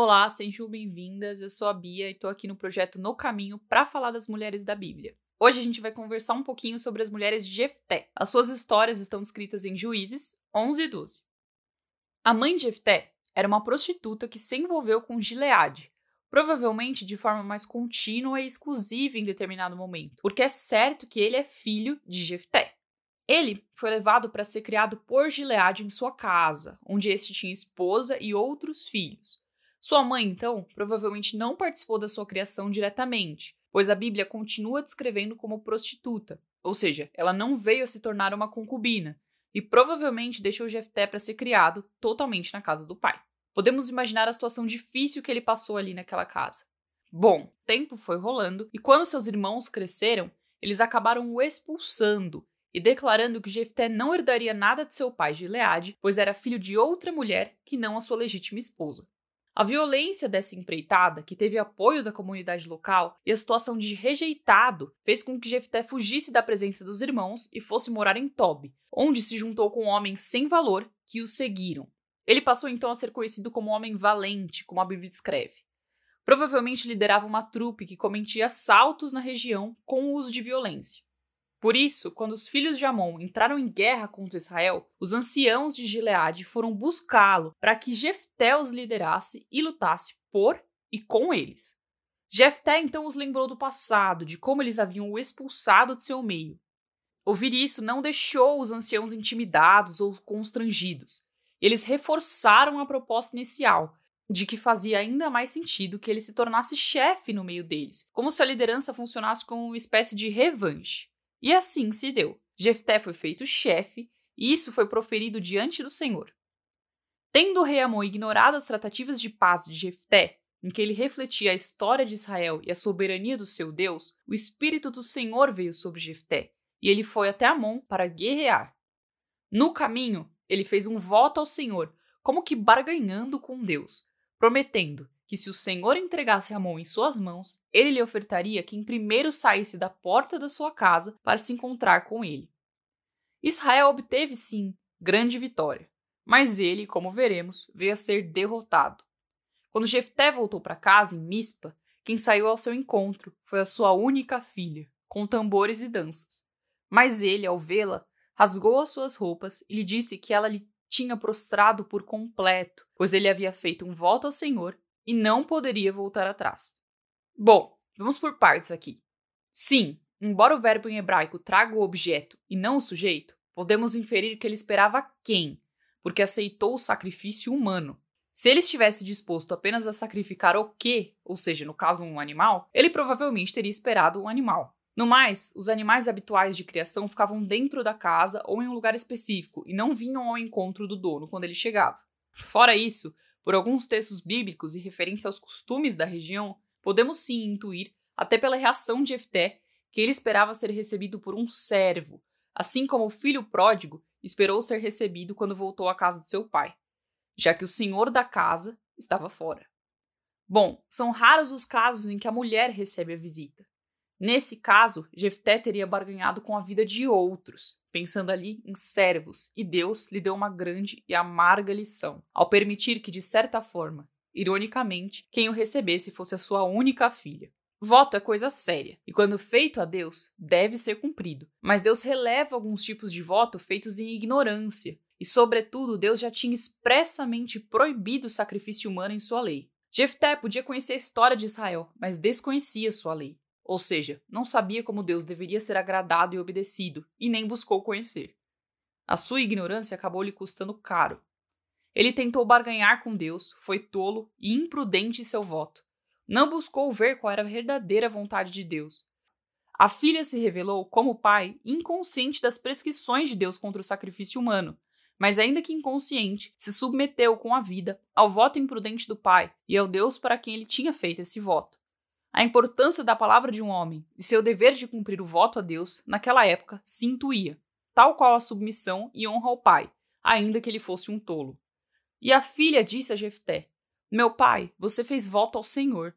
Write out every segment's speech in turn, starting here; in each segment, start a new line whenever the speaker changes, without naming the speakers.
Olá, sejam bem-vindas. Eu sou a Bia e tô aqui no projeto No Caminho para falar das mulheres da Bíblia. Hoje a gente vai conversar um pouquinho sobre as mulheres de Jefté. As suas histórias estão descritas em Juízes 11 e 12. A mãe de Jefté era uma prostituta que se envolveu com Gileade, provavelmente de forma mais contínua e exclusiva em determinado momento, porque é certo que ele é filho de Jefté. Ele foi levado para ser criado por Gileade em sua casa, onde este tinha esposa e outros filhos. Sua mãe, então, provavelmente não participou da sua criação diretamente, pois a Bíblia continua descrevendo como prostituta, ou seja, ela não veio a se tornar uma concubina, e provavelmente deixou Jefté para ser criado totalmente na casa do pai. Podemos imaginar a situação difícil que ele passou ali naquela casa. Bom, tempo foi rolando e quando seus irmãos cresceram, eles acabaram o expulsando e declarando que Jefté não herdaria nada de seu pai Gileade, pois era filho de outra mulher que não a sua legítima esposa. A violência dessa empreitada, que teve apoio da comunidade local, e a situação de rejeitado fez com que Jefté fugisse da presença dos irmãos e fosse morar em Tob, onde se juntou com homens sem valor que o seguiram. Ele passou então a ser conhecido como homem valente, como a Bíblia descreve. Provavelmente liderava uma trupe que cometia assaltos na região com o uso de violência. Por isso, quando os filhos de Amon entraram em guerra contra Israel, os anciãos de Gileade foram buscá-lo para que Jefté os liderasse e lutasse por e com eles. Jefté então os lembrou do passado, de como eles haviam o expulsado de seu meio. Ouvir isso não deixou os anciãos intimidados ou constrangidos. Eles reforçaram a proposta inicial, de que fazia ainda mais sentido que ele se tornasse chefe no meio deles, como se a liderança funcionasse como uma espécie de revanche. E assim se deu. Jefté foi feito chefe, e isso foi proferido diante do Senhor. Tendo rei Amon ignorado as tratativas de paz de Jefté, em que ele refletia a história de Israel e a soberania do seu Deus, o espírito do Senhor veio sobre Jefté, e ele foi até Amon para guerrear. No caminho, ele fez um voto ao Senhor, como que barganhando com Deus, prometendo que se o Senhor entregasse a mão em suas mãos, ele lhe ofertaria quem primeiro saísse da porta da sua casa para se encontrar com ele. Israel obteve sim grande vitória, mas ele, como veremos, veio a ser derrotado. Quando Jefté voltou para casa em Mispa, quem saiu ao seu encontro foi a sua única filha, com tambores e danças. Mas ele, ao vê-la, rasgou as suas roupas e lhe disse que ela lhe tinha prostrado por completo, pois ele havia feito um voto ao Senhor e não poderia voltar atrás. Bom, vamos por partes aqui. Sim, embora o verbo em hebraico traga o objeto e não o sujeito, podemos inferir que ele esperava quem, porque aceitou o sacrifício humano. Se ele estivesse disposto apenas a sacrificar o que, ou seja, no caso um animal, ele provavelmente teria esperado um animal. No mais, os animais habituais de criação ficavam dentro da casa ou em um lugar específico e não vinham ao encontro do dono quando ele chegava. Fora isso, por alguns textos bíblicos e referência aos costumes da região, podemos sim intuir, até pela reação de Efté, que ele esperava ser recebido por um servo, assim como o filho pródigo esperou ser recebido quando voltou à casa de seu pai, já que o senhor da casa estava fora. Bom, são raros os casos em que a mulher recebe a visita. Nesse caso, Jefté teria barganhado com a vida de outros, pensando ali em servos, e Deus lhe deu uma grande e amarga lição, ao permitir que, de certa forma, ironicamente, quem o recebesse fosse a sua única filha. Voto é coisa séria, e quando feito a Deus, deve ser cumprido. Mas Deus releva alguns tipos de voto feitos em ignorância, e, sobretudo, Deus já tinha expressamente proibido o sacrifício humano em sua lei. Jefté podia conhecer a história de Israel, mas desconhecia sua lei. Ou seja, não sabia como Deus deveria ser agradado e obedecido, e nem buscou conhecer. A sua ignorância acabou lhe custando caro. Ele tentou barganhar com Deus, foi tolo e imprudente em seu voto. Não buscou ver qual era a verdadeira vontade de Deus. A filha se revelou, como pai, inconsciente das prescrições de Deus contra o sacrifício humano, mas ainda que inconsciente, se submeteu com a vida ao voto imprudente do pai e ao Deus para quem ele tinha feito esse voto. A importância da palavra de um homem e seu dever de cumprir o voto a Deus, naquela época, se intuía, tal qual a submissão e honra ao pai, ainda que ele fosse um tolo. E a filha disse a Jefté: Meu pai, você fez voto ao Senhor.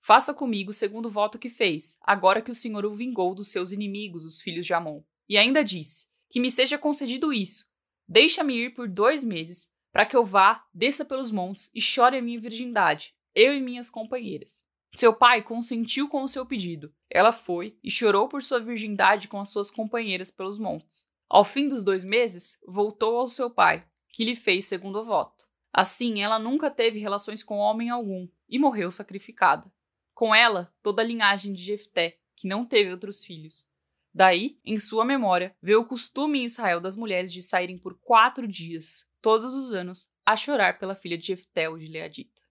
Faça comigo segundo o voto que fez, agora que o Senhor o vingou dos seus inimigos, os filhos de Amon. E ainda disse: Que me seja concedido isso. Deixa-me ir por dois meses, para que eu vá, desça pelos montes e chore a minha virgindade, eu e minhas companheiras. Seu pai consentiu com o seu pedido. Ela foi e chorou por sua virgindade com as suas companheiras pelos montes. Ao fim dos dois meses, voltou ao seu pai, que lhe fez segundo voto. Assim, ela nunca teve relações com homem algum e morreu sacrificada. Com ela, toda a linhagem de Jefté, que não teve outros filhos. Daí, em sua memória, veio o costume em Israel das mulheres de saírem por quatro dias, todos os anos, a chorar pela filha de Jefté, o de Gileadita.